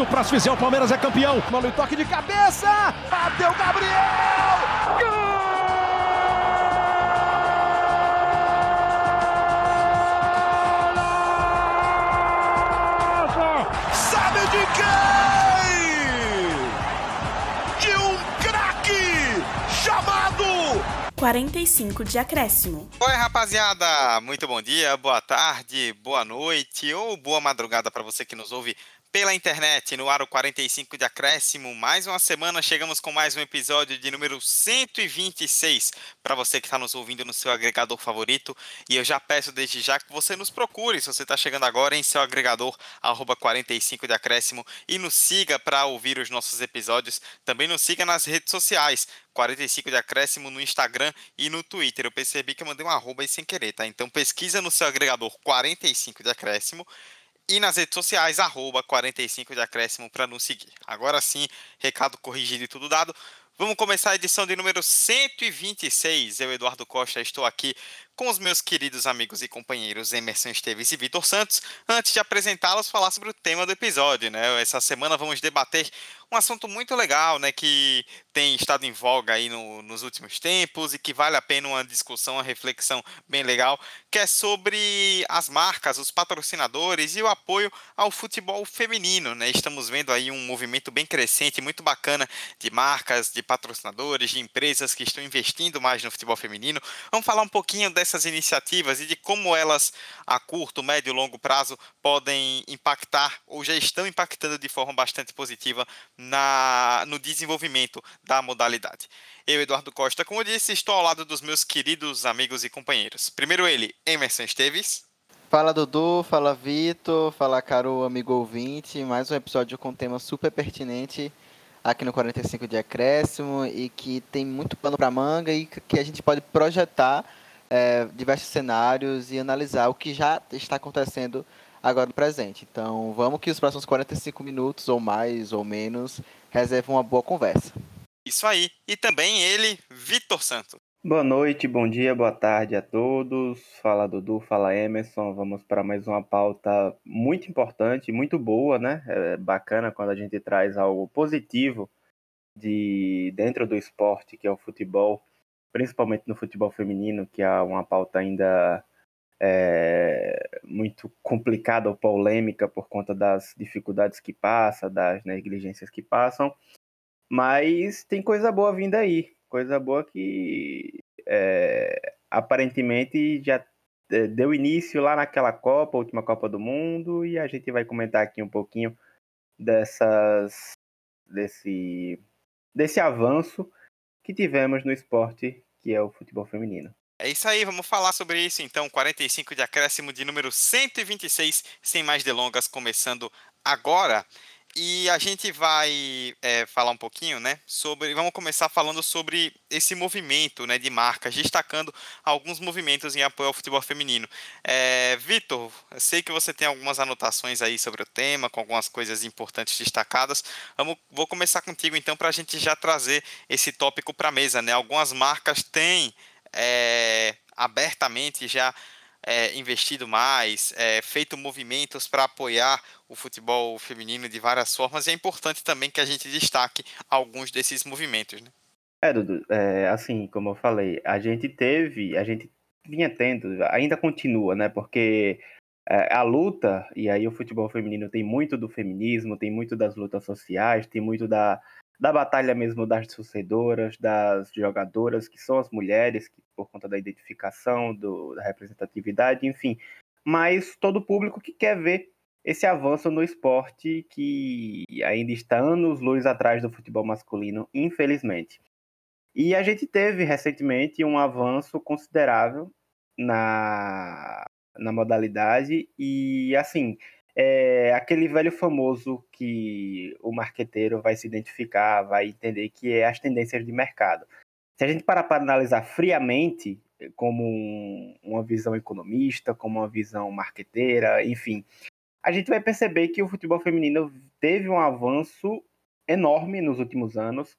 Se o próximo fizer, o Palmeiras é campeão. Mano, e toque de cabeça. Bateu Gabriel. Gol! Sabe de quem? De um craque chamado 45 de acréscimo. Oi, rapaziada! Muito bom dia, boa tarde, boa noite ou boa madrugada para você que nos ouve pela internet, no Aro 45 de Acréscimo. Mais uma semana, chegamos com mais um episódio de número 126 para você que está nos ouvindo no seu agregador favorito. E eu já peço desde já que você nos procure, se você está chegando agora, em seu agregador, arroba 45 de Acréscimo, e nos siga para ouvir os nossos episódios. Também nos siga nas redes sociais, 45 de acréscimo no Instagram e no Twitter. Eu percebi que eu mandei um arroba aí sem querer, tá? Então pesquisa no seu agregador 45 de acréscimo e nas redes sociais, arroba 45 de acréscimo para nos seguir. Agora sim, recado corrigido e tudo dado. Vamos começar a edição de número 126. Eu, Eduardo Costa, estou aqui com os meus queridos amigos e companheiros Emerson Esteves e Vitor Santos. Antes de apresentá-los, falar sobre o tema do episódio. Né? Essa semana vamos debater um assunto muito legal, né, que tem estado em voga aí no, nos últimos tempos e que vale a pena uma discussão, uma reflexão bem legal, que é sobre as marcas, os patrocinadores e o apoio ao futebol feminino, né? Estamos vendo aí um movimento bem crescente, muito bacana de marcas, de patrocinadores, de empresas que estão investindo mais no futebol feminino. Vamos falar um pouquinho dessas iniciativas e de como elas a curto, médio e longo prazo podem impactar ou já estão impactando de forma bastante positiva na, no desenvolvimento da modalidade. Eu, Eduardo Costa, como disse, estou ao lado dos meus queridos amigos e companheiros. Primeiro ele, Emerson Esteves. Fala Dudu, fala Vitor, fala caro amigo ouvinte, mais um episódio com um tema super pertinente aqui no 45 de Acréscimo e que tem muito pano para manga e que a gente pode projetar é, diversos cenários e analisar o que já está acontecendo agora no presente. Então, vamos que os próximos 45 minutos, ou mais ou menos, reservam uma boa conversa. Isso aí. E também ele, Vitor Santos. Boa noite, bom dia, boa tarde a todos. Fala Dudu, fala Emerson. Vamos para mais uma pauta muito importante, muito boa, né? É bacana quando a gente traz algo positivo de dentro do esporte, que é o futebol, principalmente no futebol feminino, que é uma pauta ainda é, muito complicada ou polêmica por conta das dificuldades que passa, das negligências que passam, mas tem coisa boa vindo aí, coisa boa que é, aparentemente já é, deu início lá naquela Copa, última Copa do Mundo, e a gente vai comentar aqui um pouquinho dessas desse desse avanço que tivemos no esporte que é o futebol feminino. É isso aí, vamos falar sobre isso então. 45 de acréscimo de número 126, sem mais delongas, começando agora. E a gente vai é, falar um pouquinho, né, sobre. Vamos começar falando sobre esse movimento, né, de marcas, destacando alguns movimentos em apoio ao futebol feminino. É, Vitor, sei que você tem algumas anotações aí sobre o tema, com algumas coisas importantes destacadas. Vamos, vou começar contigo então para a gente já trazer esse tópico para a mesa, né? Algumas marcas têm é, abertamente já é, investido mais, é, feito movimentos para apoiar o futebol feminino de várias formas, e é importante também que a gente destaque alguns desses movimentos. Né? É, Dudu, é, assim, como eu falei, a gente teve, a gente vinha tendo, ainda continua, né? Porque é, a luta, e aí o futebol feminino tem muito do feminismo, tem muito das lutas sociais, tem muito da, da batalha mesmo das torcedoras, das jogadoras, que são as mulheres, que, por conta da identificação, do, da representatividade, enfim. Mas todo o público que quer ver esse avanço no esporte que ainda está anos luz atrás do futebol masculino, infelizmente. E a gente teve recentemente um avanço considerável na, na modalidade e assim é aquele velho famoso que o marqueteiro vai se identificar, vai entender que é as tendências de mercado. Se a gente parar para analisar friamente, como um, uma visão economista, como uma visão marqueteira, enfim, a gente vai perceber que o futebol feminino teve um avanço enorme nos últimos anos.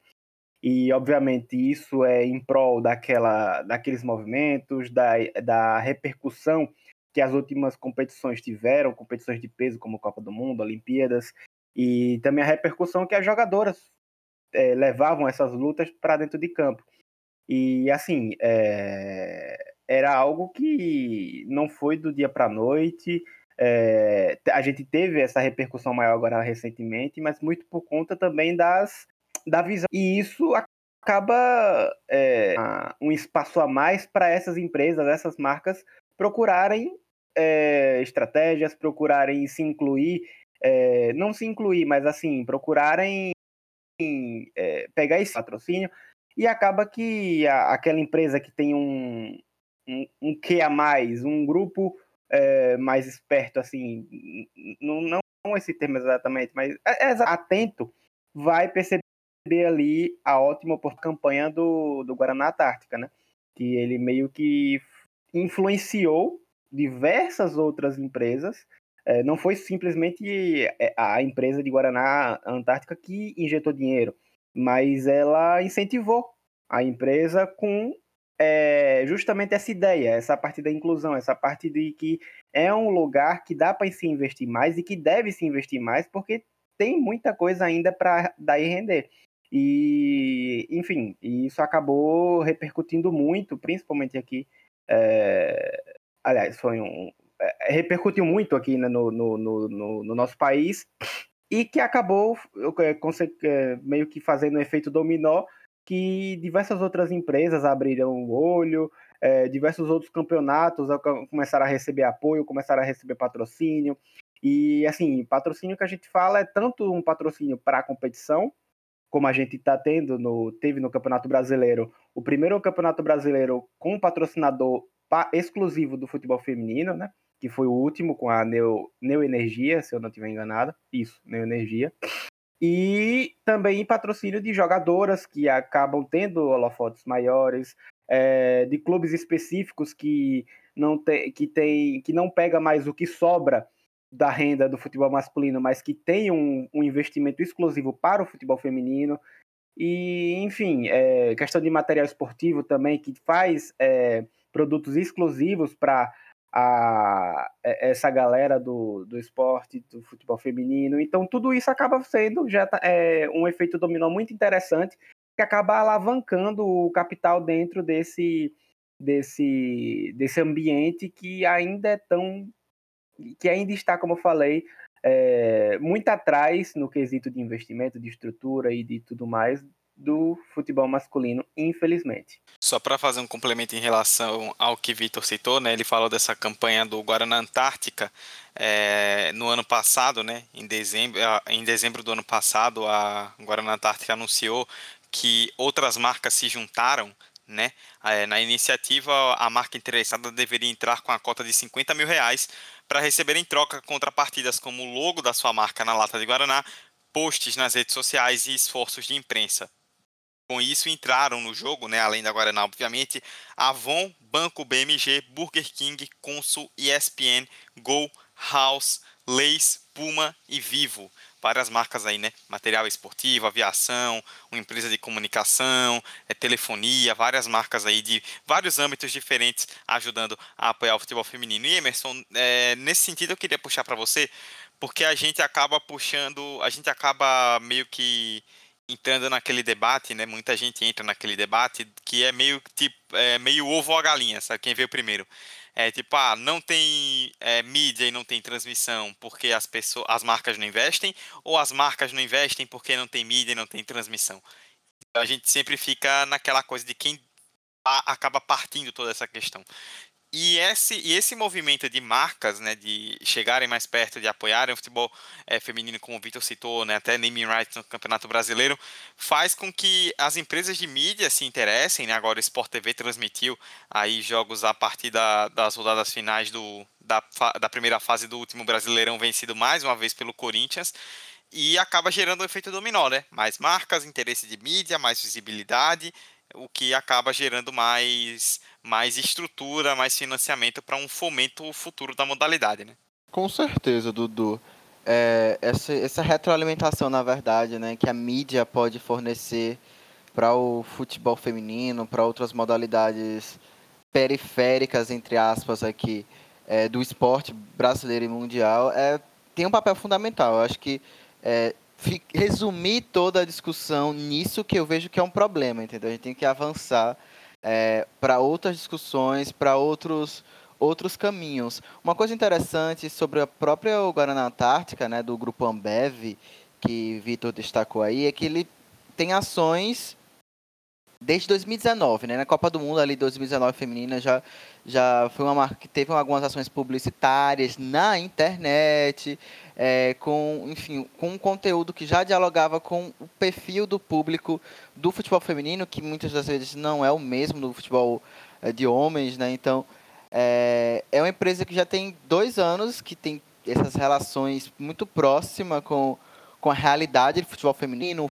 E, obviamente, isso é em prol daquela, daqueles movimentos, da, da repercussão que as últimas competições tiveram, competições de peso como Copa do Mundo, Olimpíadas, E também a repercussão que as jogadoras é, levavam essas lutas para dentro de campo. E assim, é, era algo que não foi do dia para a noite. É, a gente teve essa repercussão maior agora recentemente, mas muito por conta também das da visão. E isso acaba é, um espaço a mais para essas empresas, essas marcas procurarem é, estratégias, procurarem se incluir, é, não se incluir, mas assim, procurarem é, pegar esse patrocínio e acaba que a, aquela empresa que tem um, um, um que a mais, um grupo é, mais esperto, assim, não, não esse termo exatamente, mas é, é atento, vai perceber ali a ótima campanha do, do Guaraná Antártica, né? Que ele meio que influenciou diversas outras empresas. É, não foi simplesmente é, a empresa de Guaraná Antártica que injetou dinheiro, mas ela incentivou a empresa com é, justamente essa ideia, essa parte da inclusão, essa parte de que é um lugar que dá para se investir mais e que deve se investir mais, porque tem muita coisa ainda para dar e render. E, enfim, isso acabou repercutindo muito, principalmente aqui. É, aliás, foi um. É, repercutiu muito aqui né, no, no, no, no, nosso país e que acabou é, é, meio que fazendo um efeito dominó que diversas outras empresas abriram o olho, é, diversos outros campeonatos começaram a receber apoio, começaram a receber patrocínio. E assim, patrocínio que a gente fala é tanto um patrocínio para a competição, como a gente está tendo no teve no Campeonato Brasileiro, o primeiro Campeonato Brasileiro com patrocinador exclusivo do futebol feminino, né? Que foi o último com a Neo, Neo Energia, se eu não estiver enganado. Isso, Neo Energia. E também patrocínio de jogadoras que acabam tendo holofotes maiores, é, de clubes específicos que não tem, que tem, que não pega mais o que sobra da renda do futebol masculino, mas que tem um, um investimento exclusivo para o futebol feminino. E, enfim, é, questão de material esportivo também, que faz é, produtos exclusivos para é, essa galera do, do esporte, do futebol feminino. Então, tudo isso acaba sendo já tá, é, um efeito dominó muito interessante que acaba alavancando o capital dentro desse, desse, desse ambiente que ainda é tão que ainda está, como eu falei, é, muito atrás no quesito de investimento, de estrutura e de tudo mais do futebol masculino, infelizmente. Só para fazer um complemento em relação ao que Vitor citou, né? Ele falou dessa campanha do Guaraná Antártica é, no ano passado, né? Em dezembro, em dezembro do ano passado, a Guaraná Antártica anunciou que outras marcas se juntaram né? É, na iniciativa, a marca interessada deveria entrar com a cota de 50 mil reais para receber em troca contrapartidas como o logo da sua marca na lata de Guaraná, posts nas redes sociais e esforços de imprensa. Com isso, entraram no jogo, né, além da Guaraná, obviamente, Avon, Banco BMG, Burger King, Consul, ESPN, Go, House, Leis, Puma e Vivo várias marcas aí, né? Material esportivo, aviação, uma empresa de comunicação, é, telefonia, várias marcas aí de vários âmbitos diferentes ajudando a apoiar o futebol feminino. E Emerson, é, nesse sentido eu queria puxar para você, porque a gente acaba puxando, a gente acaba meio que entrando naquele debate, né? Muita gente entra naquele debate que é meio tipo é, meio ovo ou a galinha, sabe? Quem veio primeiro? É tipo, ah, não tem é, mídia e não tem transmissão porque as pessoas, as marcas não investem, ou as marcas não investem porque não tem mídia e não tem transmissão. Então, a gente sempre fica naquela coisa de quem acaba partindo toda essa questão. E esse, e esse movimento de marcas, né, de chegarem mais perto, de apoiarem o futebol é, feminino, como o Vitor citou, né, até naming rights no Campeonato Brasileiro, faz com que as empresas de mídia se interessem. Né, agora o Sport TV transmitiu aí jogos a partir da, das rodadas finais do, da, da primeira fase do último Brasileirão vencido mais uma vez pelo Corinthians e acaba gerando um efeito dominó, né? Mais marcas, interesse de mídia, mais visibilidade o que acaba gerando mais, mais estrutura, mais financiamento para um fomento futuro da modalidade, né? Com certeza, Dudu. É, essa, essa retroalimentação, na verdade, né, que a mídia pode fornecer para o futebol feminino, para outras modalidades periféricas, entre aspas, aqui, é, do esporte brasileiro e mundial, é, tem um papel fundamental. Eu acho que é, resumir toda a discussão nisso que eu vejo que é um problema, entendeu? A gente tem que avançar é, para outras discussões, para outros outros caminhos. Uma coisa interessante sobre a própria Guarana Antártica, né, do grupo Ambev, que Vitor destacou aí, é que ele tem ações desde 2019, né? Na Copa do Mundo ali 2019 feminina já já foi uma marca que teve algumas ações publicitárias na internet, é, com enfim, com um conteúdo que já dialogava com o perfil do público do futebol feminino, que muitas das vezes não é o mesmo do futebol é, de homens, né? Então é, é uma empresa que já tem dois anos que tem essas relações muito próximas com com a realidade do futebol feminino,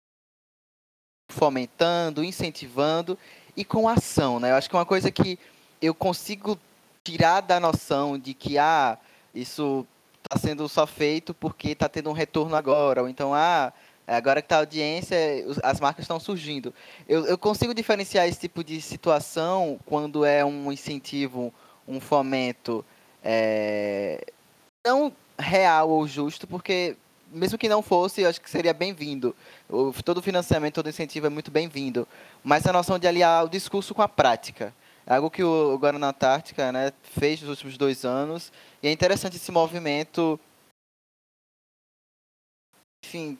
fomentando, incentivando e com ação, né? Eu acho que é uma coisa que eu consigo tirar da noção de que ah, isso está sendo só feito porque está tendo um retorno agora, ou então ah, agora que está a audiência, as marcas estão surgindo. Eu, eu consigo diferenciar esse tipo de situação quando é um incentivo, um fomento é, real ou justo, porque mesmo que não fosse, eu acho que seria bem-vindo. Todo financiamento, todo incentivo é muito bem-vindo. Mas a noção de aliar o discurso com a prática. É algo que o Guarana Antártica né, fez nos últimos dois anos. E é interessante esse movimento, enfim,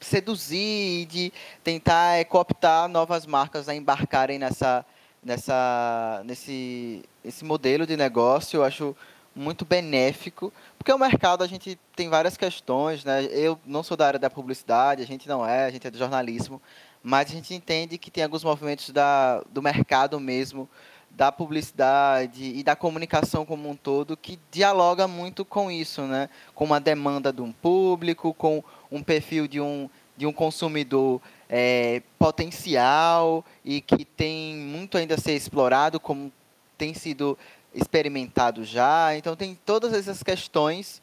seduzir e de tentar é, cooptar novas marcas a embarcarem nessa, nessa, nesse, esse modelo de negócio. Eu acho muito benéfico, porque o mercado a gente tem várias questões, né? Eu não sou da área da publicidade, a gente não é, a gente é do jornalismo, mas a gente entende que tem alguns movimentos da, do mercado mesmo, da publicidade e da comunicação como um todo que dialoga muito com isso, né? Com uma demanda de um público, com um perfil de um, de um consumidor é, potencial e que tem muito ainda a ser explorado, como tem sido experimentado já. Então tem todas essas questões.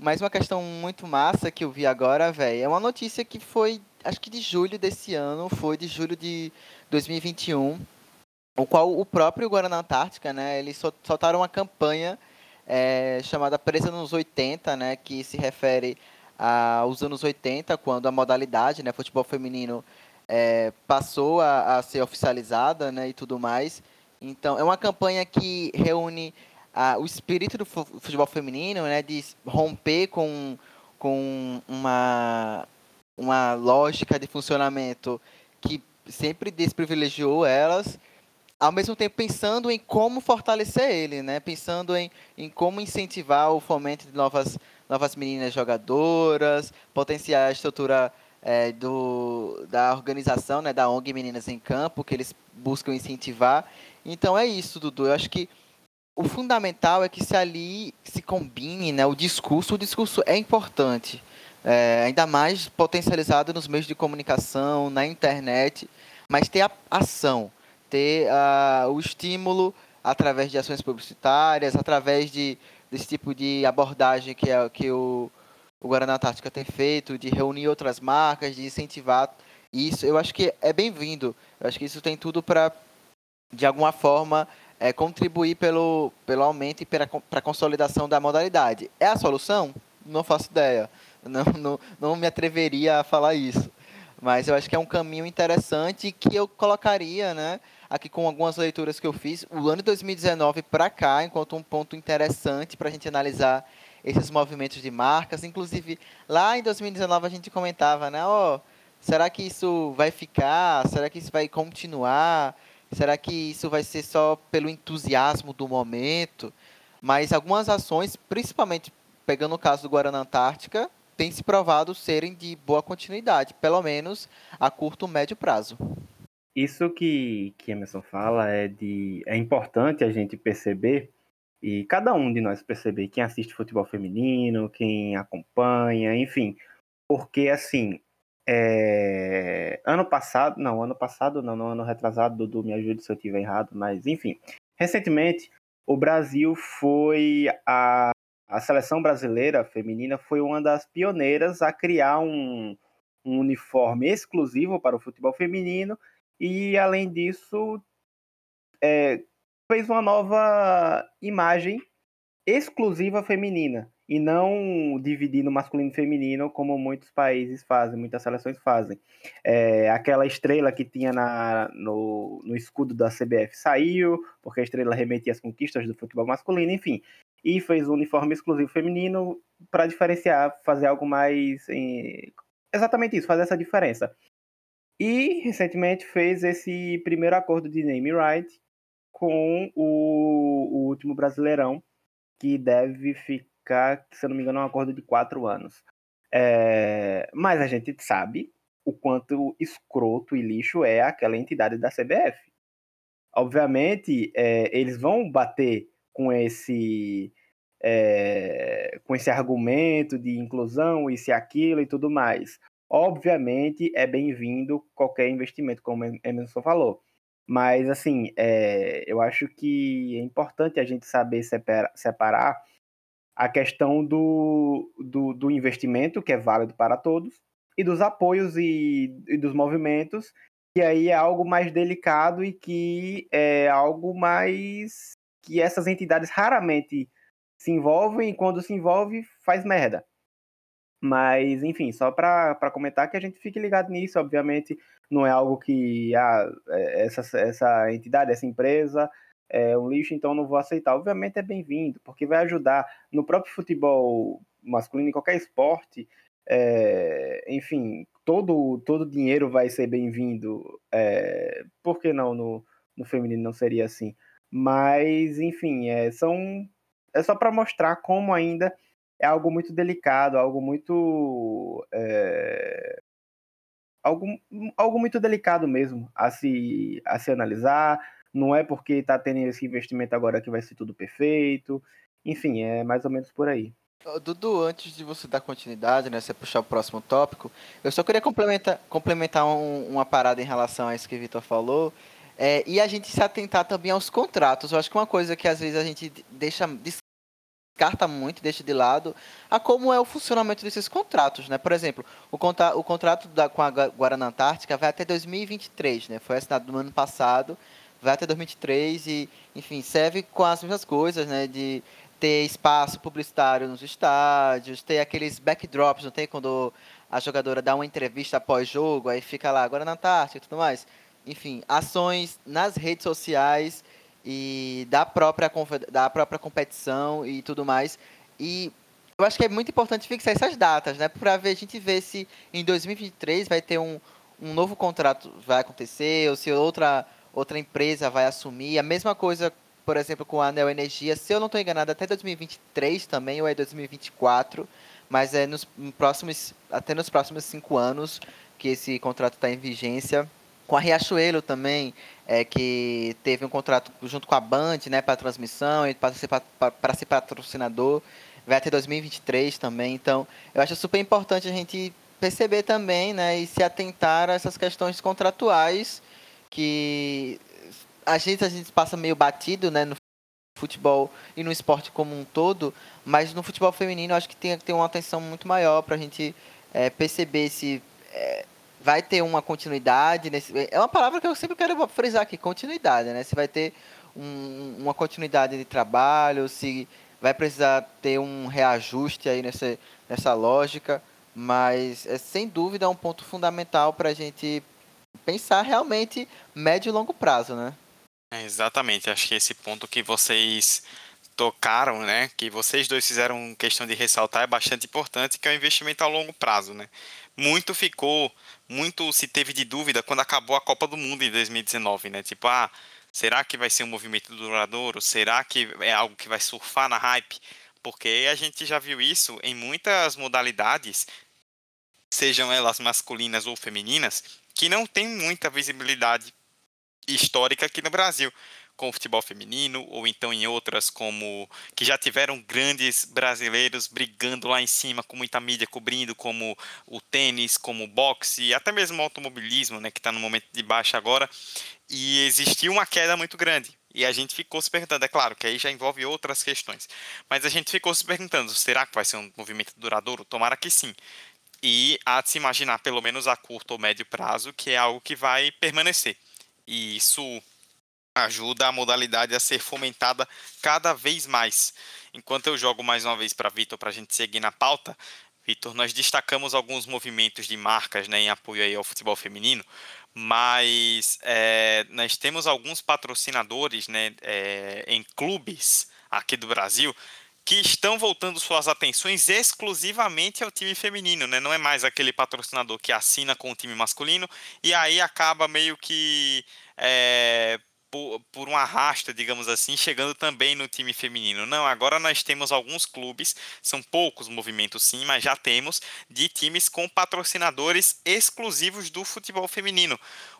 Mas uma questão muito massa que eu vi agora, velho, é uma notícia que foi, acho que de julho desse ano, foi de julho de 2021, o qual o próprio Guarana Antártica, né, eles soltaram uma campanha é, chamada Presa nos 80, né, que se refere aos anos 80, quando a modalidade, né, futebol feminino, é, passou a, a, ser oficializada, né, e tudo mais. Então, é uma campanha que reúne ah, o espírito do futebol feminino, né, de romper com, com uma, uma lógica de funcionamento que sempre desprivilegiou elas, ao mesmo tempo pensando em como fortalecer ele, né, pensando em, em como incentivar o fomento de novas, novas meninas jogadoras, potenciar a estrutura é, do, da organização, né, da ONG Meninas em Campo, que eles buscam incentivar. Então é isso, Dudu. Eu acho que o fundamental é que se ali se combine né, o discurso. O discurso é importante, é, ainda mais potencializado nos meios de comunicação, na internet, mas ter a ação, ter uh, o estímulo através de ações publicitárias, através de, desse tipo de abordagem que, é, que o, o Guaraná Tática tem feito, de reunir outras marcas, de incentivar isso. Eu acho que é bem-vindo. Eu acho que isso tem tudo para de alguma forma, é, contribuir pelo, pelo aumento e para a consolidação da modalidade. É a solução? Não faço ideia. Não, não, não me atreveria a falar isso. Mas eu acho que é um caminho interessante que eu colocaria, né? Aqui com algumas leituras que eu fiz, o ano de 2019 para cá, enquanto um ponto interessante para a gente analisar esses movimentos de marcas. Inclusive, lá em 2019 a gente comentava, né? Oh, será que isso vai ficar? Será que isso vai continuar? Será que isso vai ser só pelo entusiasmo do momento? Mas algumas ações, principalmente pegando o caso do Guarana Antártica, têm se provado serem de boa continuidade, pelo menos a curto médio prazo. Isso que, que Emerson fala é, de, é importante a gente perceber, e cada um de nós perceber, quem assiste futebol feminino, quem acompanha, enfim, porque assim, é... Ano passado, não, ano passado não, ano retrasado, Dudu me ajude se eu estiver errado, mas enfim. Recentemente, o Brasil foi a, a seleção brasileira feminina foi uma das pioneiras a criar um, um uniforme exclusivo para o futebol feminino e além disso é, fez uma nova imagem exclusiva feminina e não dividir no masculino e feminino como muitos países fazem, muitas seleções fazem. É, aquela estrela que tinha na, no, no escudo da CBF saiu, porque a estrela remetia às conquistas do futebol masculino, enfim. E fez um uniforme exclusivo feminino para diferenciar, fazer algo mais. Em... Exatamente isso, fazer essa diferença. E recentemente fez esse primeiro acordo de name right com o, o último Brasileirão, que deve ficar ficar, se eu não me engano, é um acordo de quatro anos. É, mas a gente sabe o quanto escroto e lixo é aquela entidade da CBF. Obviamente, é, eles vão bater com esse é, com esse argumento de inclusão, isso e aquilo e tudo mais. Obviamente, é bem-vindo qualquer investimento, como Emerson falou. Mas, assim, é, eu acho que é importante a gente saber separar a questão do, do, do, investimento, que é válido para todos, e dos apoios e, e, dos movimentos, que aí é algo mais delicado e que é algo mais que essas entidades raramente se envolvem e quando se envolve faz merda. Mas, enfim, só para comentar que a gente fique ligado nisso, obviamente, não é algo que ah, é, essa, essa entidade, essa empresa é um lixo, então não vou aceitar. Obviamente é bem-vindo, porque vai ajudar no próprio futebol masculino, em qualquer esporte, é, enfim, todo todo dinheiro vai ser bem-vindo. É, por que não no, no feminino não seria assim? Mas, enfim, é, são, é só para mostrar como ainda é algo muito delicado, algo muito. É, algo, algo muito delicado mesmo a se, a se analisar não é porque está tendo esse investimento agora que vai ser tudo perfeito. Enfim, é mais ou menos por aí. Dudu, antes de você dar continuidade, né, você puxar o próximo tópico, eu só queria complementar, complementar um, uma parada em relação a isso que o Vitor falou, é, e a gente se atentar também aos contratos. Eu acho que uma coisa que às vezes a gente deixa descarta muito, deixa de lado, a como é o funcionamento desses contratos, né? Por exemplo, o, contra, o contrato da, com a Guarana Antártica vai até 2023, né? Foi assinado no ano passado, vai até 2023 e, enfim, serve com as mesmas coisas, né? De ter espaço publicitário nos estádios, ter aqueles backdrops, não tem quando a jogadora dá uma entrevista após jogo, aí fica lá, agora na Antártica e tudo mais. Enfim, ações nas redes sociais e da própria, da própria competição e tudo mais. E eu acho que é muito importante fixar essas datas, né? Para a gente ver se em 2023 vai ter um, um novo contrato vai acontecer, ou se outra outra empresa vai assumir. A mesma coisa, por exemplo, com a Anel Energia, se eu não estou enganado, até 2023 também, ou é 2024, mas é nos próximos, até nos próximos cinco anos que esse contrato está em vigência. Com a Riachuelo também, é, que teve um contrato junto com a Band né, para transmissão e para ser, ser patrocinador, vai até 2023 também. Então, eu acho super importante a gente perceber também né, e se atentar a essas questões contratuais que a gente, a gente passa meio batido, né, no futebol e no esporte como um todo, mas no futebol feminino acho que tem que ter uma atenção muito maior para a gente é, perceber se é, vai ter uma continuidade. Nesse, é uma palavra que eu sempre quero frisar aqui, continuidade, né? Se vai ter um, uma continuidade de trabalho, se vai precisar ter um reajuste aí nessa, nessa lógica, mas é sem dúvida um ponto fundamental para a gente pensar realmente médio e longo prazo, né? É, exatamente, acho que esse ponto que vocês tocaram, né, que vocês dois fizeram questão de ressaltar é bastante importante, que é o investimento a longo prazo, né? Muito ficou, muito se teve de dúvida quando acabou a Copa do Mundo em 2019, né? Tipo, ah, será que vai ser um movimento duradouro? Será que é algo que vai surfar na hype? Porque a gente já viu isso em muitas modalidades, sejam elas masculinas ou femininas, que não tem muita visibilidade histórica aqui no Brasil, com o futebol feminino, ou então em outras como que já tiveram grandes brasileiros brigando lá em cima, com muita mídia cobrindo, como o tênis, como o boxe, até mesmo o automobilismo, né, que está no momento de baixa agora, e existiu uma queda muito grande. E a gente ficou se perguntando, é claro que aí já envolve outras questões, mas a gente ficou se perguntando, será que vai ser um movimento duradouro? Tomara que sim e há de se imaginar, pelo menos a curto ou médio prazo, que é algo que vai permanecer. E isso ajuda a modalidade a ser fomentada cada vez mais. enquanto eu jogo mais uma vez para Vitor para a gente seguir na pauta, Vitor, nós destacamos alguns movimentos de marcas né, em apoio aí ao futebol feminino, mas é, nós temos alguns patrocinadores né, é, em clubes aqui do Brasil que estão voltando suas atenções exclusivamente ao time feminino, né? Não é mais aquele patrocinador que assina com o time masculino e aí acaba meio que é, por, por um arrasto, digamos assim, chegando também no time feminino. Não, agora nós temos alguns clubes, são poucos movimentos sim, mas já temos de times com patrocinadores exclusivos do futebol feminino.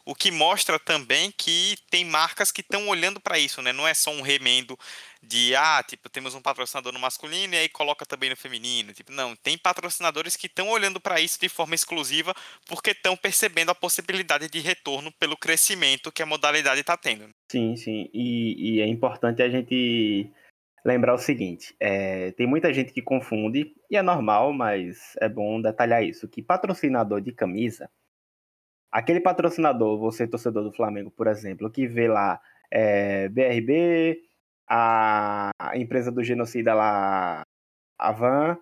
O que mostra também que tem marcas que estão olhando para isso, né? Não é só um remendo de ah, tipo, temos um patrocinador no masculino e aí coloca também no feminino. Tipo, não, tem patrocinadores que estão olhando para isso de forma exclusiva porque estão percebendo a possibilidade de retorno pelo crescimento que a modalidade está tendo. Sim, sim. E, e, é importante a gente lembrar o seguinte: é, tem muita gente que confunde, e é normal, mas é bom detalhar isso, que patrocinador de camisa, aquele patrocinador, você torcedor do Flamengo, por exemplo, que vê lá é, BRB, a empresa do genocida lá, a Van,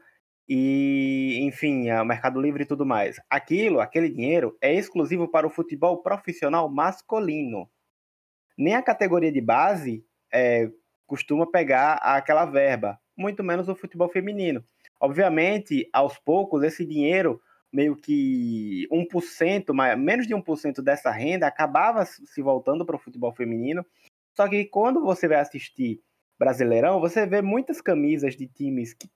e, enfim, o Mercado Livre e tudo mais. Aquilo, aquele dinheiro, é exclusivo para o futebol profissional masculino. Nem a categoria de base é, costuma pegar aquela verba, muito menos o futebol feminino. Obviamente, aos poucos, esse dinheiro, meio que 1%, menos de 1% dessa renda, acabava se voltando para o futebol feminino só que quando você vai assistir Brasileirão, você vê muitas camisas de times que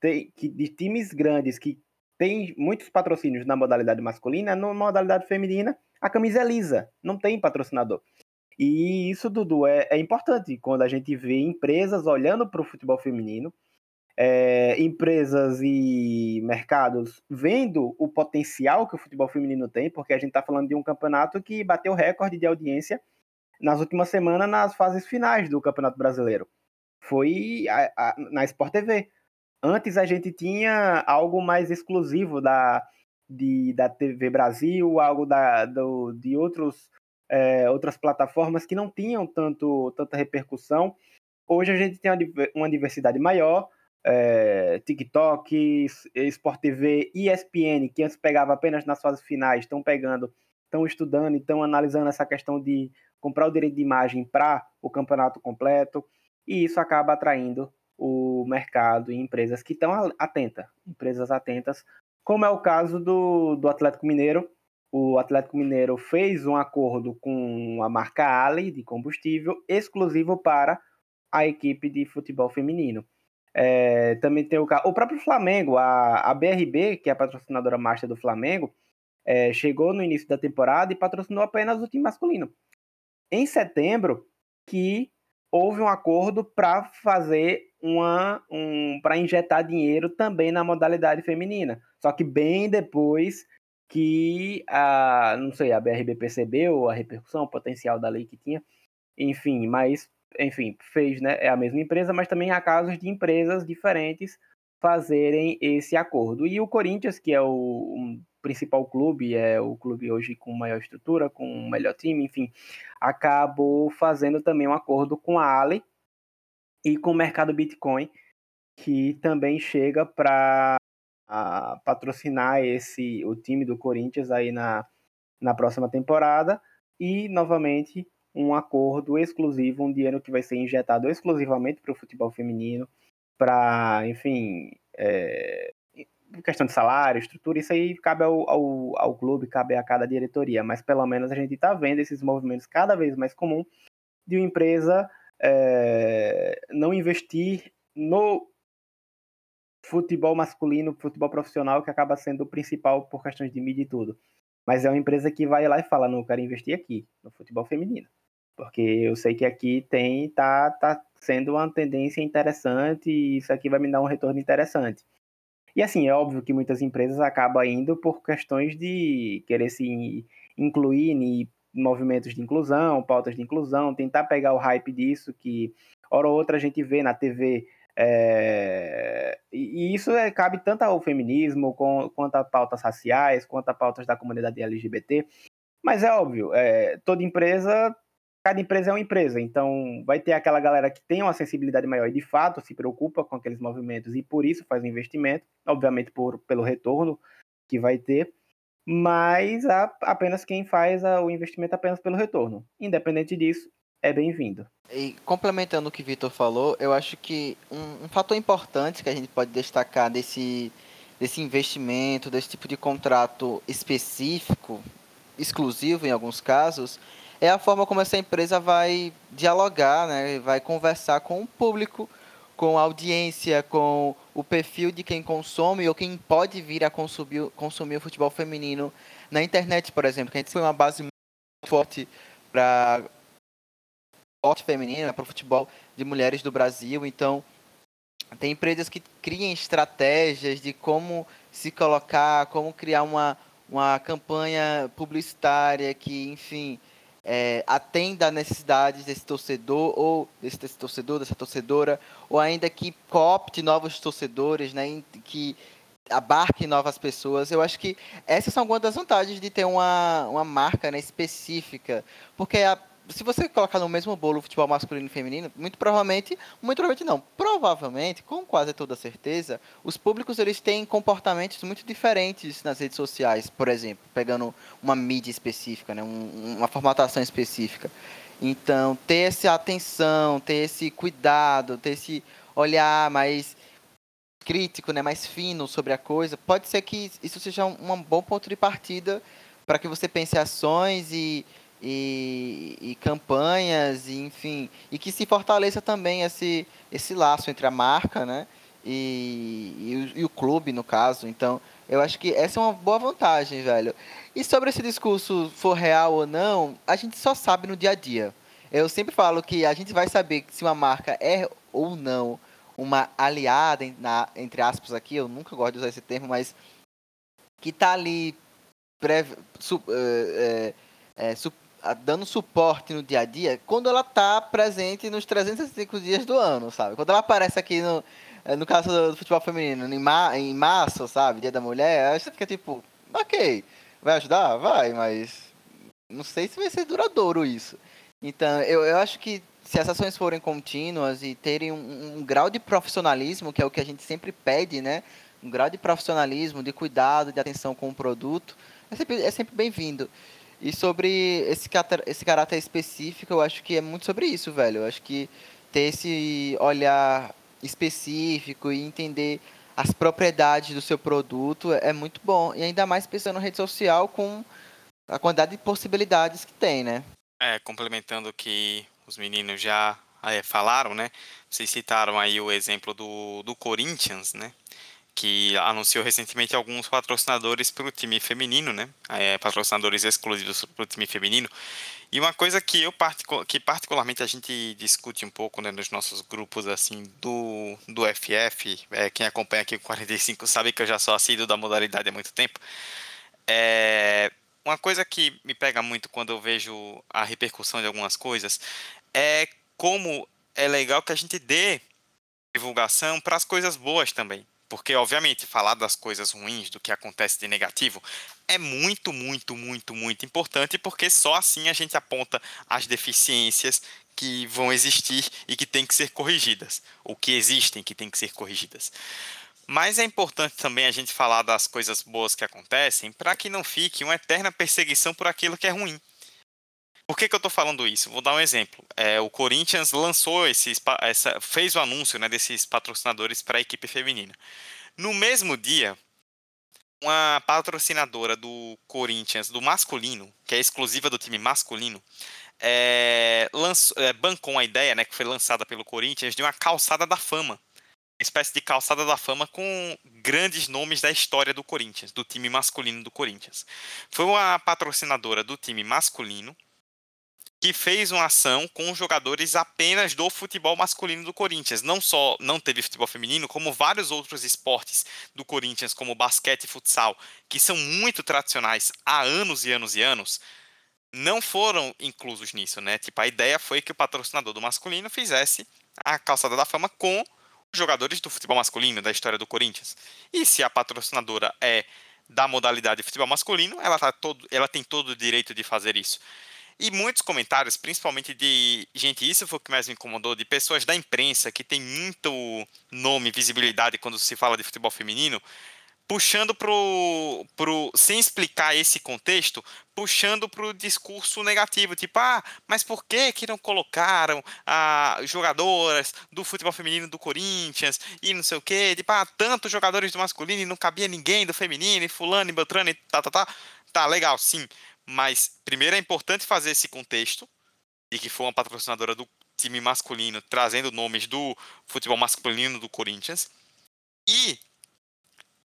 tem, que, de times grandes que tem muitos patrocínios na modalidade masculina, na modalidade feminina, a camisa é lisa, não tem patrocinador. E isso, Dudu, é, é importante quando a gente vê empresas olhando para o futebol feminino, é, empresas e mercados vendo o potencial que o futebol feminino tem, porque a gente está falando de um campeonato que bateu recorde de audiência nas últimas semanas nas fases finais do Campeonato Brasileiro. Foi a, a, na Sport TV. Antes a gente tinha algo mais exclusivo da, de, da TV Brasil, algo da, do, de outros, é, outras plataformas que não tinham tanto, tanta repercussão. Hoje a gente tem uma diversidade maior. É, TikTok, Sport TV, ESPN, que antes pegava apenas nas fases finais, estão pegando, estão estudando, estão analisando essa questão de comprar o direito de imagem para o campeonato completo, e isso acaba atraindo o mercado e empresas que estão atentas, empresas atentas, como é o caso do, do Atlético Mineiro. O Atlético Mineiro fez um acordo com a marca Ali de combustível exclusivo para a equipe de futebol feminino. É, também tem o, o próprio Flamengo, a, a BRB, que é a patrocinadora master do Flamengo, é, chegou no início da temporada e patrocinou apenas o time masculino em setembro que houve um acordo para fazer uma um, para injetar dinheiro também na modalidade feminina. Só que bem depois que a não sei a BRB percebeu a repercussão, o potencial da lei que tinha, enfim, mas enfim fez, né? É a mesma empresa, mas também há casos de empresas diferentes fazerem esse acordo. E o Corinthians, que é o principal clube, é o clube hoje com maior estrutura, com o melhor time, enfim, acabou fazendo também um acordo com a Ali e com o mercado Bitcoin, que também chega para patrocinar esse o time do Corinthians aí na, na próxima temporada e novamente um acordo exclusivo, um dinheiro que vai ser injetado exclusivamente para o futebol feminino, para, enfim, é, questão de salário, estrutura, isso aí cabe ao, ao, ao clube, cabe a cada diretoria, mas pelo menos a gente está vendo esses movimentos cada vez mais comum de uma empresa é, não investir no futebol masculino, futebol profissional, que acaba sendo o principal por questões de mídia e tudo. Mas é uma empresa que vai lá e fala, não, eu quero investir aqui, no futebol feminino. Porque eu sei que aqui tem, tá, tá sendo uma tendência interessante e isso aqui vai me dar um retorno interessante. E assim, é óbvio que muitas empresas acabam indo por questões de querer se incluir em movimentos de inclusão, pautas de inclusão, tentar pegar o hype disso, que hora ou outra a gente vê na TV. É... E isso é, cabe tanto ao feminismo, com, quanto a pautas raciais, quanto a pautas da comunidade LGBT. Mas é óbvio, é, toda empresa cada empresa é uma empresa, então vai ter aquela galera que tem uma sensibilidade maior e de fato se preocupa com aqueles movimentos e por isso faz o investimento, obviamente por, pelo retorno que vai ter, mas a, apenas quem faz a, o investimento apenas pelo retorno. Independente disso, é bem-vindo. E complementando o que o Vitor falou, eu acho que um, um, fator importante que a gente pode destacar desse, desse investimento, desse tipo de contrato específico, exclusivo em alguns casos, é a forma como essa empresa vai dialogar, né, vai conversar com o público, com a audiência, com o perfil de quem consome ou quem pode vir a consumir, consumir o futebol feminino na internet, por exemplo, que a gente tem uma base muito forte para esporte feminino, para o futebol de mulheres do Brasil. Então, tem empresas que criam estratégias de como se colocar, como criar uma, uma campanha publicitária que, enfim, é, atenda a necessidades desse torcedor ou desse, desse, torcedor, dessa torcedora, ou ainda que coopte novos torcedores, né, que abarque novas pessoas. Eu acho que essas são algumas das vantagens de ter uma, uma marca né, específica, porque a se você colocar no mesmo bolo futebol masculino e feminino, muito provavelmente, muito provavelmente não, provavelmente, com quase toda certeza, os públicos eles têm comportamentos muito diferentes nas redes sociais, por exemplo, pegando uma mídia específica, né, um, uma formatação específica. Então, ter essa atenção, ter esse cuidado, ter esse olhar mais crítico, né, mais fino sobre a coisa, pode ser que isso seja um, um bom ponto de partida para que você pense ações e e, e, campanhas, e, enfim, e que se fortaleça também esse, esse laço entre a marca, né, e, e, o, e o clube, no caso. Então, eu acho que essa é uma boa vantagem, velho. E sobre esse discurso for real ou não, a gente só sabe no dia a dia. Eu sempre falo que a gente vai saber se uma marca é ou não uma aliada, na, entre aspas aqui, eu nunca gosto de usar esse termo, mas que está ali pré, su, é, é, su, dando suporte no dia a dia quando ela está presente nos 365 dias do ano, sabe? Quando ela aparece aqui no, eh, no caso do futebol feminino, em, ma em março, sabe? Dia da mulher, você fica tipo, ok, vai ajudar? Vai, mas não sei se vai ser duradouro isso. Então, eu, eu acho que se as ações forem contínuas e terem um, um grau de profissionalismo, que é o que a gente sempre pede, né? Um grau de profissionalismo, de cuidado, de atenção com o produto, é sempre, é sempre bem-vindo. E sobre esse, esse caráter específico, eu acho que é muito sobre isso, velho. Eu acho que ter esse olhar específico e entender as propriedades do seu produto é muito bom. E ainda mais pensando na rede social com a quantidade de possibilidades que tem, né? É, complementando o que os meninos já é, falaram, né? Vocês citaram aí o exemplo do, do Corinthians, né? Que anunciou recentemente alguns patrocinadores para o time feminino, né? É, patrocinadores exclusivos para o time feminino. E uma coisa que eu que particularmente a gente discute um pouco né, nos nossos grupos assim do, do FF, é, quem acompanha aqui o 45 sabe que eu já sou assíduo da modalidade há muito tempo. É, uma coisa que me pega muito quando eu vejo a repercussão de algumas coisas é como é legal que a gente dê divulgação para as coisas boas também. Porque, obviamente, falar das coisas ruins, do que acontece de negativo, é muito, muito, muito, muito importante, porque só assim a gente aponta as deficiências que vão existir e que têm que ser corrigidas, ou que existem que têm que ser corrigidas. Mas é importante também a gente falar das coisas boas que acontecem para que não fique uma eterna perseguição por aquilo que é ruim. Por que, que eu estou falando isso? Vou dar um exemplo. É, o Corinthians lançou esses, essa, fez o anúncio né, desses patrocinadores para a equipe feminina. No mesmo dia, uma patrocinadora do Corinthians, do masculino, que é exclusiva do time masculino, é, lançou, é, bancou a ideia, né, que foi lançada pelo Corinthians, de uma calçada da fama. Uma espécie de calçada da fama com grandes nomes da história do Corinthians, do time masculino do Corinthians. Foi uma patrocinadora do time masculino que fez uma ação com jogadores apenas do futebol masculino do Corinthians. Não só não teve futebol feminino, como vários outros esportes do Corinthians, como basquete e futsal, que são muito tradicionais há anos e anos e anos, não foram inclusos nisso, né? Tipo, a ideia foi que o patrocinador do masculino fizesse a calçada da fama com jogadores do futebol masculino, da história do Corinthians. E se a patrocinadora é da modalidade de futebol masculino, ela, tá todo, ela tem todo o direito de fazer isso. E muitos comentários, principalmente de gente, isso foi o que mais me incomodou, de pessoas da imprensa que tem muito nome, visibilidade quando se fala de futebol feminino, puxando pro, pro sem explicar esse contexto, puxando pro discurso negativo, tipo, ah, mas por que que não colocaram ah, jogadoras do futebol feminino do Corinthians e não sei o quê, tipo, ah, tantos jogadores do masculino e não cabia ninguém do feminino e fulano e beltrano e tá, tá, tá, tá, legal, sim, mas primeiro é importante fazer esse contexto de que foi uma patrocinadora do time masculino trazendo nomes do futebol masculino do Corinthians e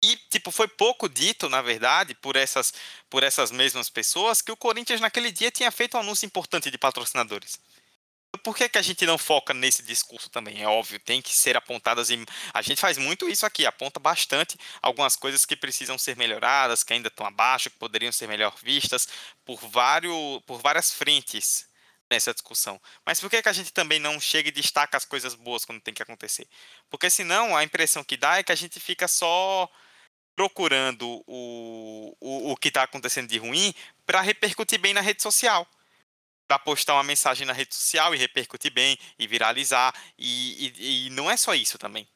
e, tipo, foi pouco dito, na verdade, por essas, por essas mesmas pessoas, que o Corinthians naquele dia tinha feito um anúncio importante de patrocinadores. Por que, que a gente não foca nesse discurso também? É óbvio, tem que ser apontadas e a gente faz muito isso aqui, aponta bastante algumas coisas que precisam ser melhoradas, que ainda estão abaixo, que poderiam ser melhor vistas por, vários, por várias frentes nessa discussão. Mas por que, que a gente também não chega e destaca as coisas boas quando tem que acontecer? Porque senão a impressão que dá é que a gente fica só procurando o, o, o que está acontecendo de ruim para repercutir bem na rede social. Para postar uma mensagem na rede social e repercutir bem e viralizar. E, e, e não é só isso também.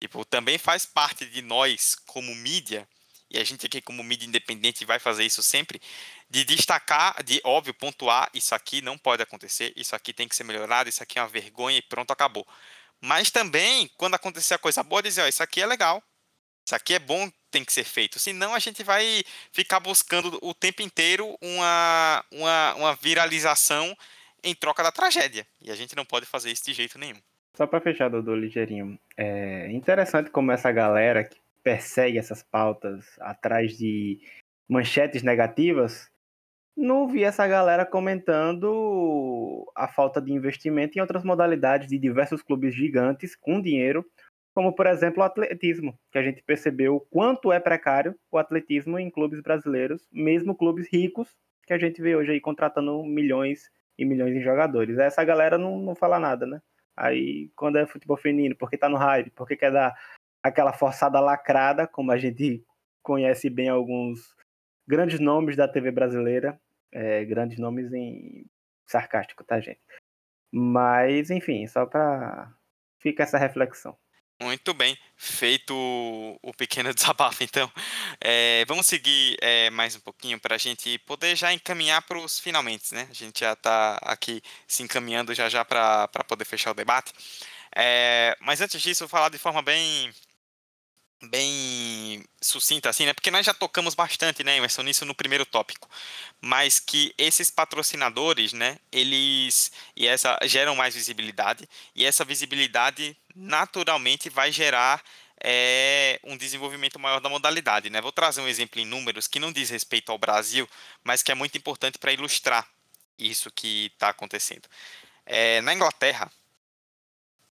Tipo, também faz parte de nós, como mídia, e a gente aqui, como mídia independente, vai fazer isso sempre, de destacar, de, óbvio, pontuar, isso aqui não pode acontecer, isso aqui tem que ser melhorado, isso aqui é uma vergonha e pronto, acabou. Mas também, quando acontecer a coisa boa, dizer, ó, isso aqui é legal, isso aqui é bom, tem que ser feito. Senão a gente vai ficar buscando o tempo inteiro uma, uma, uma viralização em troca da tragédia. E a gente não pode fazer isso de jeito nenhum. Só para fechar, Dodô, ligeirinho. É interessante como essa galera que persegue essas pautas atrás de manchetes negativas, não vi essa galera comentando a falta de investimento em outras modalidades de diversos clubes gigantes com dinheiro como por exemplo o atletismo, que a gente percebeu o quanto é precário o atletismo em clubes brasileiros, mesmo clubes ricos, que a gente vê hoje aí contratando milhões e milhões de jogadores. Essa galera não, não fala nada, né? Aí quando é futebol feminino, porque tá no hype, porque quer dar aquela forçada lacrada, como a gente conhece bem alguns grandes nomes da TV brasileira, é, grandes nomes em sarcástico, tá, gente? Mas, enfim, só para fica essa reflexão. Muito bem, feito o pequeno desabafo, então. É, vamos seguir é, mais um pouquinho para a gente poder já encaminhar para os finalmente, né? A gente já está aqui se encaminhando já já para poder fechar o debate. É, mas antes disso, vou falar de forma bem bem sucinta assim, né? Porque nós já tocamos bastante, né, Emerson, nisso no primeiro tópico. Mas que esses patrocinadores, né, eles e essa geram mais visibilidade e essa visibilidade naturalmente vai gerar é, um desenvolvimento maior da modalidade, né? Vou trazer um exemplo em números que não diz respeito ao Brasil, mas que é muito importante para ilustrar isso que está acontecendo. É, na Inglaterra,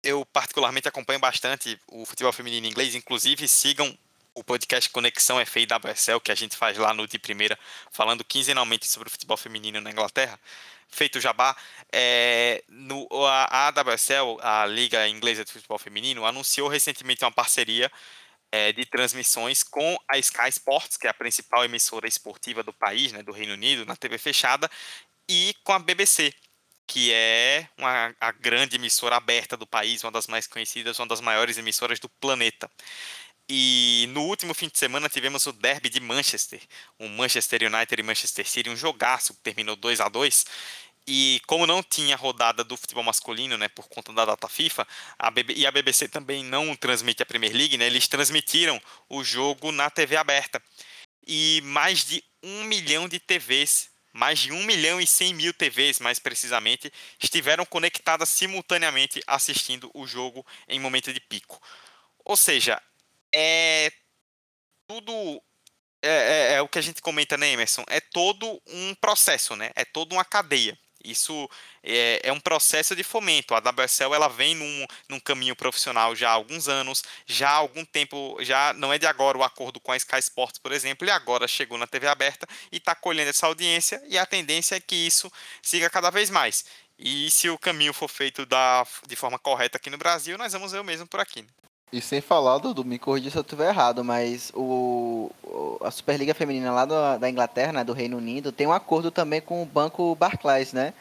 eu particularmente acompanho bastante o futebol feminino inglês, inclusive sigam o podcast Conexão FA WSL, que a gente faz lá no de primeira, falando quinzenalmente sobre o futebol feminino na Inglaterra. Feito jabá, é, no, a, a AWSL, a Liga Inglesa de Futebol Feminino, anunciou recentemente uma parceria é, de transmissões com a Sky Sports, que é a principal emissora esportiva do país, né, do Reino Unido, na TV fechada, e com a BBC, que é uma, a grande emissora aberta do país, uma das mais conhecidas, uma das maiores emissoras do planeta. E no último fim de semana tivemos o derby de Manchester, um Manchester United e Manchester City, um jogaço que terminou 2 a 2 e como não tinha rodada do futebol masculino, né, por conta da data FIFA, a BB, e a BBC também não transmite a Premier League, né, eles transmitiram o jogo na TV aberta. E mais de um milhão de TVs mais de 1 milhão e 100 mil TVs, mais precisamente, estiveram conectadas simultaneamente assistindo o jogo em momento de pico. Ou seja, é tudo. É, é, é o que a gente comenta, né, Emerson? É todo um processo, né? É toda uma cadeia. Isso é, é, um processo de fomento. A WSL ela vem num, num, caminho profissional já há alguns anos, já há algum tempo, já não é de agora o acordo com a Sky Sports, por exemplo, e agora chegou na TV aberta e está colhendo essa audiência, e a tendência é que isso siga cada vez mais. E se o caminho for feito da, de forma correta aqui no Brasil, nós vamos ver o mesmo por aqui. Né? E sem falar, Dudu, me corrija se eu estiver errado, mas o, a Superliga Feminina lá do, da Inglaterra, né, do Reino Unido, tem um acordo também com o banco Barclays, né?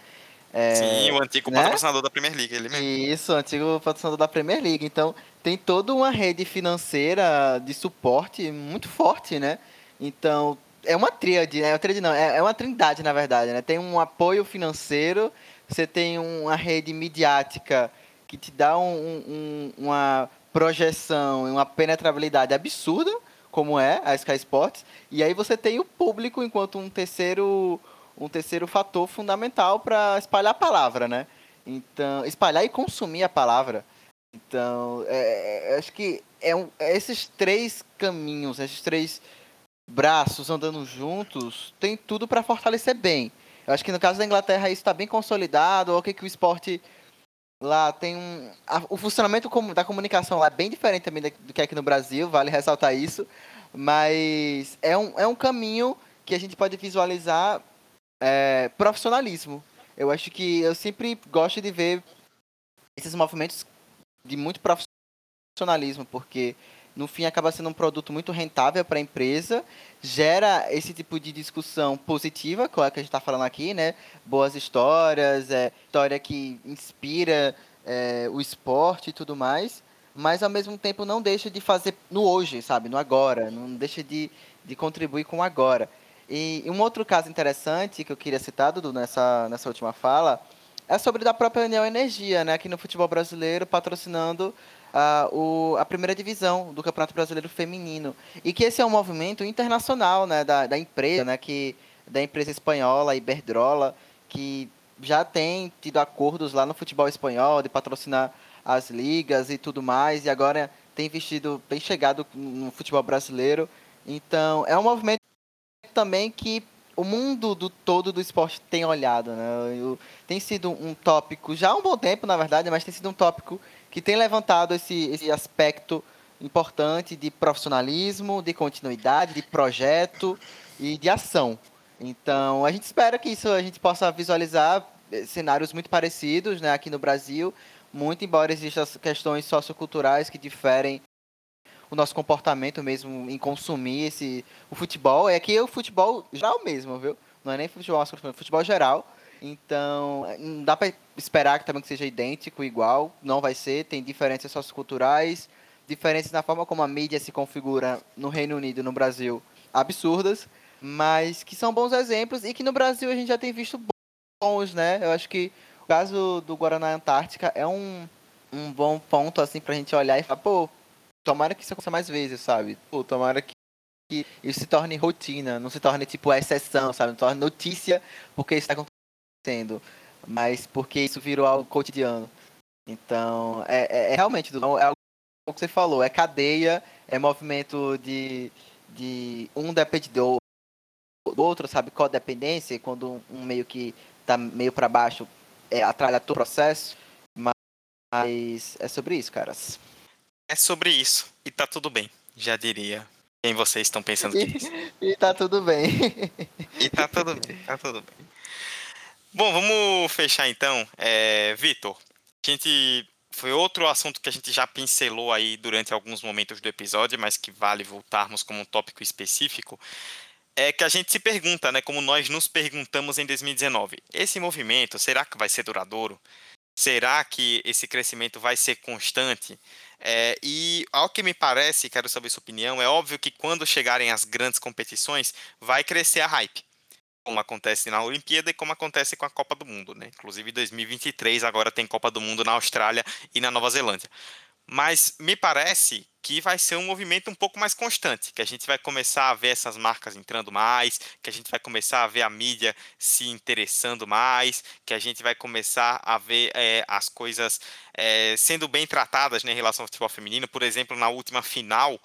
É, Sim, o antigo né? patrocinador da Premier League, ele mesmo. Isso, o antigo patrocinador da Premier League. Então, tem toda uma rede financeira de suporte muito forte, né? Então, é uma tríade, né? É uma tríade não, é, é uma trindade, na verdade, né? Tem um apoio financeiro, você tem uma rede midiática que te dá um, um, uma projeção e uma penetrabilidade absurda, como é a Sky Sports, e aí você tem o público enquanto um terceiro um terceiro fator fundamental para espalhar a palavra, né? Então, espalhar e consumir a palavra. Então, é, é, acho que é, um, é esses três caminhos, esses três braços andando juntos, tem tudo para fortalecer bem. Eu acho que no caso da Inglaterra isso está bem consolidado, o que, que o esporte Lá tem um. A, o funcionamento da comunicação lá é bem diferente também do que aqui no Brasil, vale ressaltar isso. Mas é um, é um caminho que a gente pode visualizar é, profissionalismo. Eu acho que eu sempre gosto de ver esses movimentos de muito profissionalismo, porque no fim acaba sendo um produto muito rentável para a empresa, gera esse tipo de discussão positiva, que é o que a gente está falando aqui, né? Boas histórias, é, história que inspira é, o esporte e tudo mais, mas ao mesmo tempo não deixa de fazer no hoje, sabe? No agora, não deixa de, de contribuir com o agora. E, e um outro caso interessante que eu queria citar, Dudu, nessa, nessa última fala, é sobre da própria União Energia, né? Aqui no futebol brasileiro, patrocinando a, o, a primeira divisão do Campeonato Brasileiro Feminino. E que esse é um movimento internacional né, da, da empresa, né, que, da empresa espanhola, Iberdrola, que já tem tido acordos lá no futebol espanhol de patrocinar as ligas e tudo mais, e agora tem investido bem chegado no futebol brasileiro. Então, é um movimento também que o mundo do todo do esporte tem olhado, né? Tem sido um tópico já há um bom tempo, na verdade, mas tem sido um tópico que tem levantado esse, esse aspecto importante de profissionalismo, de continuidade, de projeto e de ação. Então, a gente espera que isso a gente possa visualizar eh, cenários muito parecidos né, aqui no Brasil, muito embora existam questões socioculturais que diferem o nosso comportamento mesmo em consumir esse o futebol. É que o futebol geral mesmo, viu? Não é nem futebol, é futebol geral então, não dá para esperar que também seja idêntico, igual, não vai ser, tem diferenças socioculturais, diferenças na forma como a mídia se configura no Reino Unido e no Brasil, absurdas, mas que são bons exemplos e que no Brasil a gente já tem visto bons, né? Eu acho que o caso do Guaraná Antártica é um, um bom ponto, assim, pra gente olhar e falar, pô, tomara que isso aconteça mais vezes, sabe? Pô, tomara que que isso se torne rotina, não se torne tipo exceção, sabe? Não se torne notícia porque isso está mas porque isso virou algo cotidiano. Então, é, é, é realmente, é algo que você falou, é cadeia, é movimento de, de um depende do outro, sabe, codependência, quando um meio que tá meio para baixo é, atrapalha todo o processo, mas é sobre isso, caras. É sobre isso, e tá tudo bem, já diria. Quem vocês estão pensando que é isso? e tá tudo bem. e tá tudo bem, tá tudo bem. Bom, vamos fechar então. É, Vitor, a gente foi outro assunto que a gente já pincelou aí durante alguns momentos do episódio, mas que vale voltarmos como um tópico específico. É que a gente se pergunta, né, como nós nos perguntamos em 2019, esse movimento será que vai ser duradouro? Será que esse crescimento vai ser constante? É, e ao que me parece, quero saber sua opinião, é óbvio que quando chegarem as grandes competições, vai crescer a hype como acontece na Olimpíada e como acontece com a Copa do Mundo, né? Inclusive 2023 agora tem Copa do Mundo na Austrália e na Nova Zelândia. Mas me parece que vai ser um movimento um pouco mais constante, que a gente vai começar a ver essas marcas entrando mais, que a gente vai começar a ver a mídia se interessando mais, que a gente vai começar a ver é, as coisas é, sendo bem tratadas né, em relação ao futebol feminino. Por exemplo, na última final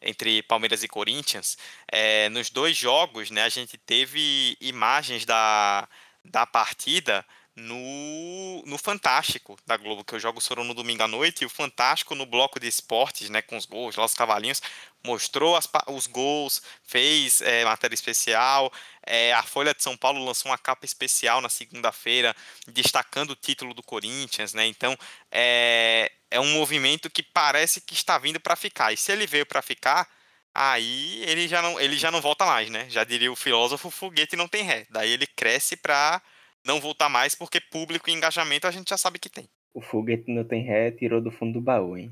entre Palmeiras e Corinthians, é, nos dois jogos, né, a gente teve imagens da, da partida no, no Fantástico da Globo, que os jogos foram no domingo à noite, e o Fantástico no bloco de esportes, né, com os gols, lá os cavalinhos, mostrou as, os gols, fez é, matéria especial. É, a Folha de São Paulo lançou uma capa especial na segunda-feira, destacando o título do Corinthians, né? Então é, é um movimento que parece que está vindo para ficar. E se ele veio para ficar, aí ele já não ele já não volta mais, né? Já diria o filósofo, foguete não tem ré. Daí ele cresce para não voltar mais, porque público e engajamento a gente já sabe que tem. O foguete não tem ré, tirou do fundo do baú, hein?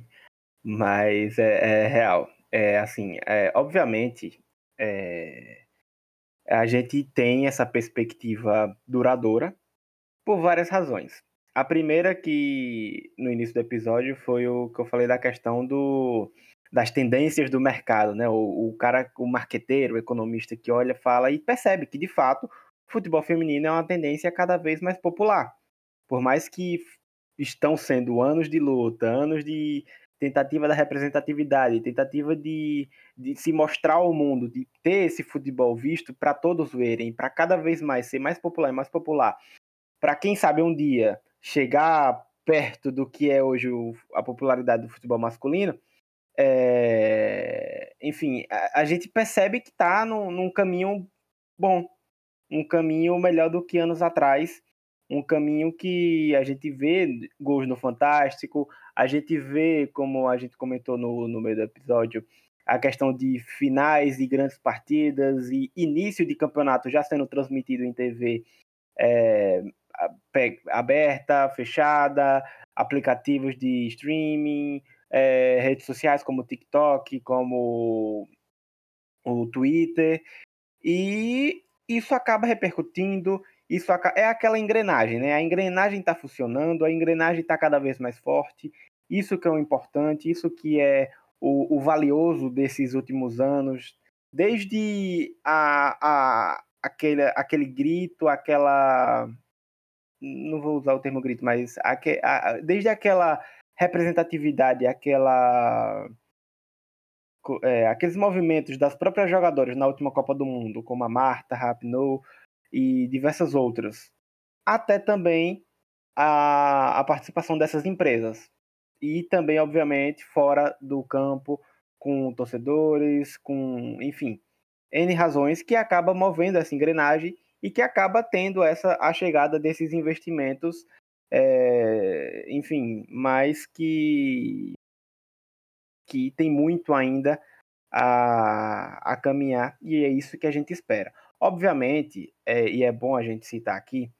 Mas é, é real. É assim, é, obviamente, é, a gente tem essa perspectiva duradoura por várias razões. A primeira que no início do episódio foi o que eu falei da questão do, das tendências do mercado, né? O, o cara, o marqueteiro, o economista que olha, fala e percebe que de fato futebol feminino é uma tendência cada vez mais popular. Por mais que estão sendo anos de luta, anos de tentativa da representatividade, tentativa de, de se mostrar ao mundo, de ter esse futebol visto para todos verem, para cada vez mais ser mais popular e mais popular. Para quem sabe um dia chegar perto do que é hoje a popularidade do futebol masculino, é, enfim, a, a, gente percebe que está num, num caminho bom, um caminho melhor do que anos atrás, um caminho que a gente vê gols no Fantástico, a gente vê, como a gente comentou no, no meio do episódio, a questão de finais e grandes partidas e início de campeonato já sendo transmitido em TV é, aberta, fechada, aplicativos de streaming, é, redes sociais como TikTok, como o Twitter, e isso acaba repercutindo, isso é aquela engrenagem, né? A engrenagem está funcionando, a engrenagem está cada vez mais forte, isso que é o importante, isso que é o, o valioso desses últimos anos, desde a, a, aquele, aquele grito, aquela. Não vou usar o termo grito, mas aque, a, desde aquela representatividade, aquela é, aqueles movimentos das próprias jogadoras na última Copa do Mundo, como a Marta, Rapinoe e diversas outras, até também a, a participação dessas empresas. E também, obviamente, fora do campo, com torcedores, com, enfim, N razões que acaba movendo essa engrenagem e que acaba tendo essa a chegada desses investimentos, é, enfim, mas que que tem muito ainda a, a caminhar e é isso que a gente espera. Obviamente, é, e é bom a gente citar aqui,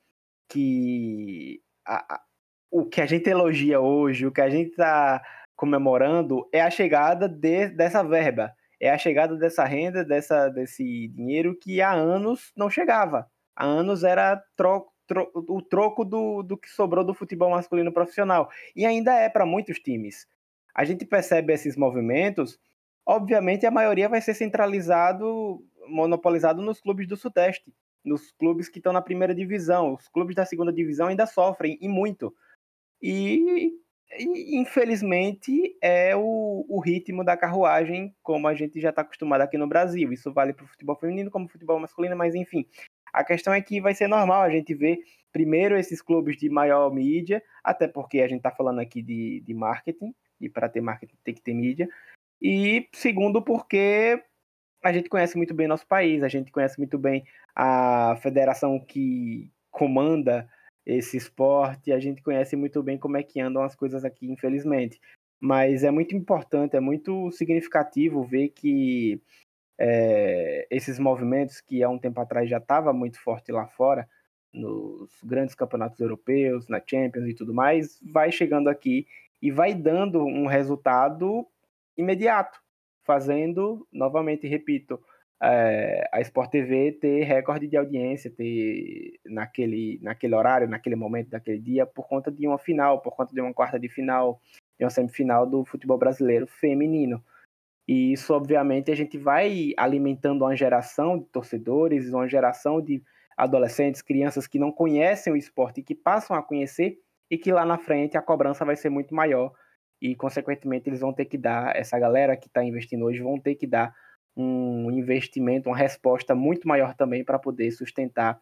que a, a, o que a gente elogia hoje, o que a gente está comemorando é a chegada de, dessa verba, é a chegada dessa renda, dessa, desse dinheiro que há anos não chegava. Há anos era troco, tro, o troco do, do que sobrou do futebol masculino profissional. E ainda é para muitos times a gente percebe esses movimentos, obviamente a maioria vai ser centralizado, monopolizado nos clubes do Sudeste, nos clubes que estão na primeira divisão. Os clubes da segunda divisão ainda sofrem, e muito. E, e infelizmente, é o, o, ritmo da carruagem, como a gente já está acostumado aqui no Brasil. Isso vale para o futebol feminino como futebol masculino, mas enfim. A questão é que vai ser normal a gente ver primeiro esses clubes de maior mídia, até porque a gente está falando aqui de, de marketing, e para ter marketing tem que ter mídia. E segundo, porque a gente conhece muito bem nosso país, a gente conhece muito bem a federação que comanda esse esporte, a gente conhece muito bem como é que andam as coisas aqui, infelizmente. Mas é muito importante, é muito significativo ver que é, esses movimentos que há um tempo atrás já estava muito forte lá fora, nos grandes campeonatos europeus, na Champions e tudo mais, vai chegando aqui e vai dando um resultado imediato, fazendo, novamente, repito, é, a Sport TV ter recorde de audiência, ter naquele, naquele horário, naquele momento, naquele dia, por conta de uma final, por conta de uma quarta de final, de uma semifinal do futebol brasileiro feminino. E isso, obviamente, a gente vai alimentando uma geração de torcedores, uma geração de adolescentes, crianças que não conhecem o esporte e que passam a conhecer e que lá na frente a cobrança vai ser muito maior e, consequentemente, eles vão ter que dar, essa galera que está investindo hoje vão ter que dar um investimento, uma resposta muito maior também para poder sustentar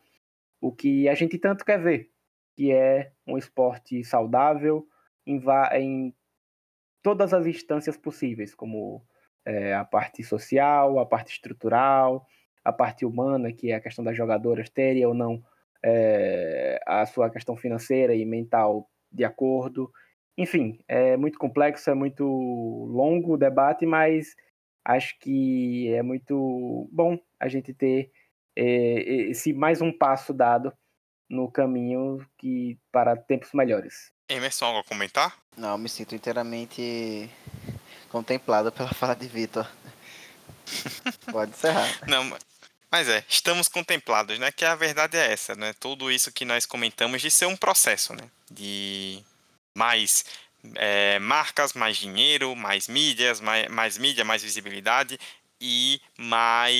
o que a gente tanto quer ver. que é um esporte saudável em, em todas as instâncias possíveis, como é, a parte social, a parte estrutural, a parte humana, que é a questão das jogadoras terem ou não é, a sua questão financeira e mental de acordo. Enfim, é muito complexo, é muito longo o debate, mas acho que é muito bom a gente ter é, esse mais um passo dado no caminho que para tempos melhores. Emerson, algo a comentar? Não, me sinto inteiramente contemplado pela fala de Vitor. Pode encerrar. Não, mas é, estamos contemplados, né? Que a verdade é essa, né? Tudo isso que nós comentamos de ser um processo, né? De mais é, marcas, mais dinheiro, mais mídias, mais, mais mídia, mais visibilidade e mais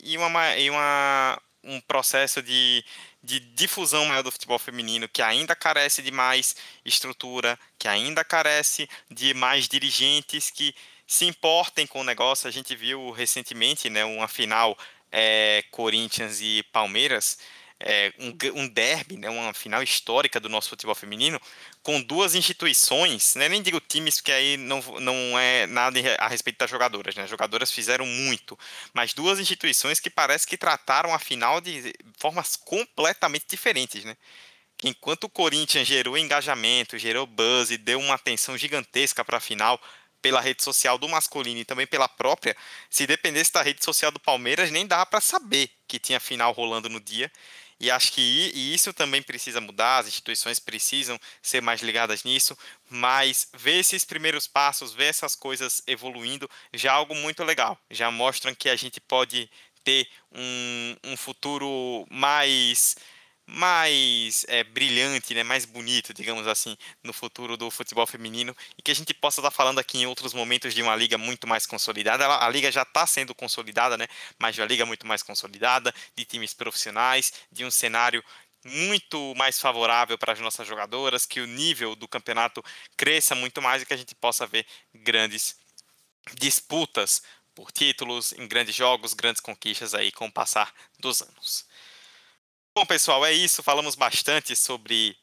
e uma, e uma um processo de, de difusão maior do futebol feminino que ainda carece de mais estrutura, que ainda carece de mais dirigentes que se importem com o negócio. A gente viu recentemente, né, uma final é, Corinthians e Palmeiras é, um, um derby, né, uma final histórica do nosso futebol feminino, com duas instituições, né, nem digo times, porque aí não, não é nada a respeito das jogadoras, né, as jogadoras fizeram muito, mas duas instituições que parece que trataram a final de formas completamente diferentes, né. Enquanto o Corinthians gerou engajamento, gerou buzz e deu uma atenção gigantesca para a final, pela rede social do masculino e também pela própria, se dependesse da rede social do Palmeiras, nem dava para saber que tinha final rolando no dia. E acho que e isso também precisa mudar, as instituições precisam ser mais ligadas nisso, mas ver esses primeiros passos, ver essas coisas evoluindo, já é algo muito legal. Já mostram que a gente pode ter um, um futuro mais mais é, brilhante, né, mais bonito, digamos assim, no futuro do futebol feminino e que a gente possa estar falando aqui em outros momentos de uma liga muito mais consolidada. A, liga já está sendo consolidada, né, mas de uma liga muito mais consolidada, de times profissionais, de um cenário muito mais favorável para as nossas jogadoras, que o nível do campeonato cresça muito mais e que a gente possa ver grandes disputas por títulos em grandes jogos, grandes conquistas aí com o passar dos anos. Bom, pessoal, é isso. Falamos bastante sobre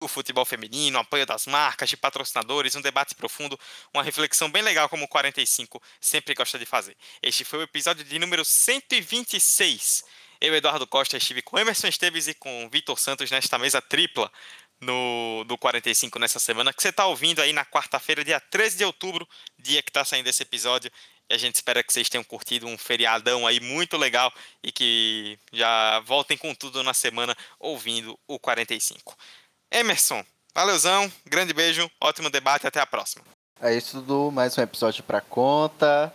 o futebol feminino, apoio das marcas, de patrocinadores, um debate profundo, uma reflexão bem legal como o 45 sempre gosta de fazer. Este foi o episódio de número 126. Eu, Eduardo Costa, estive com Emerson Esteves e com Vitor Santos nesta mesa tripla no do 45 nessa semana, que você está ouvindo aí na quarta-feira, dia 13 de outubro, dia que está saindo esse episódio. E a gente espera que vocês tenham curtido um feriadão aí muito legal e que já voltem com tudo na semana ouvindo o 45. Emerson, valeuzão, grande beijo, ótimo debate, até a próxima. É isso tudo, mais um episódio pra conta.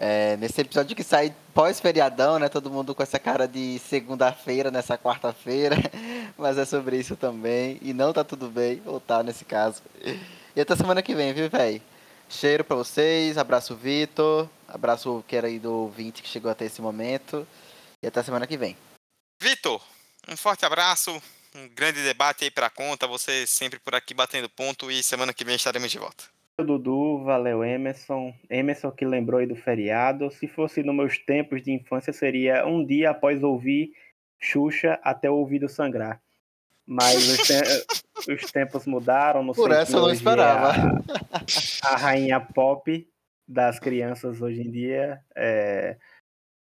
É, nesse episódio que sai pós-feriadão, né? Todo mundo com essa cara de segunda-feira, nessa quarta-feira. Mas é sobre isso também. E não tá tudo bem, ou tá nesse caso. E até semana que vem, viu, velho? Cheiro para vocês, abraço Vitor, abraço que era aí do ouvinte que chegou até esse momento e até semana que vem. Vitor, um forte abraço, um grande debate aí para conta, você sempre por aqui batendo ponto e semana que vem estaremos de volta. Dudu, valeu Emerson. Emerson que lembrou aí do feriado. Se fosse nos meus tempos de infância, seria um dia após ouvir Xuxa até o ouvido sangrar. Mas os, te os tempos mudaram. Não Por essa eu não esperava. A, a, rainha pop das crianças hoje em dia. É,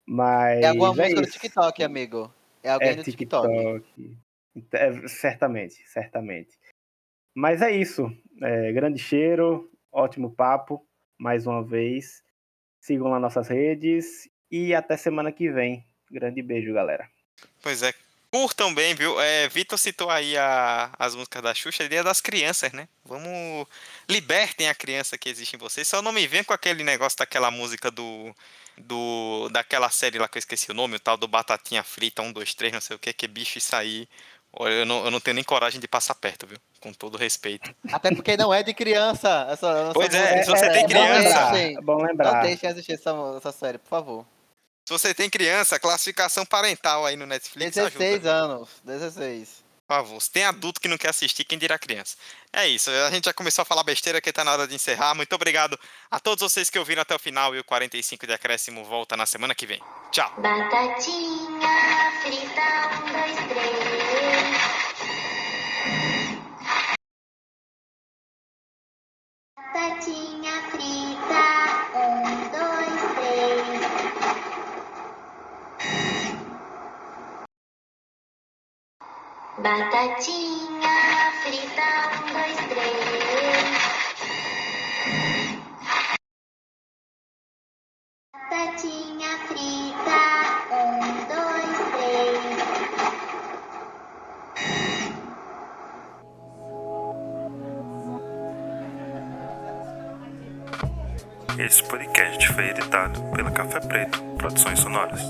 mas é alguma é música do TikTok, amigo. É alguém é do TikTok. TikTok. É, certamente, certamente. Mas é isso. É, grande cheiro, ótimo papo, mais uma vez. Sigam lá nossas redes e até semana que vem. Grande beijo, galera. Pois é, Curtam bem, viu? É, Vitor citou aí a, as músicas da Xuxa, a ideia das crianças, né? Vamos. Libertem a criança que existe em vocês. Só não me vem com aquele negócio daquela música do. do daquela série lá que eu esqueci o nome, o tal do Batatinha Frita, 1, 2, 3, não sei o que, que bicho isso aí. Olha, eu não, eu não tenho nem coragem de passar perto, viu? Com todo respeito. Até porque não é de criança. Essa, essa pois é, se você é, tem criança. É bom lembrar. Não deixem assistir essa, essa série, por favor. Se você tem criança, classificação parental aí no Netflix. 16 ajuda. anos, 16. Por favor, se tem adulto que não quer assistir, quem dirá criança. É isso, a gente já começou a falar besteira que tá na hora de encerrar. Muito obrigado a todos vocês que ouviram até o final e o 45 de Acréscimo volta na semana que vem. Tchau. Batatinha frita, um, dois, três. Batatinha frita, um, Batatinha frita, um, dois, três. Batatinha frita, um, dois, três. Esse podcast foi editado pela Café Preto Produções Sonoras.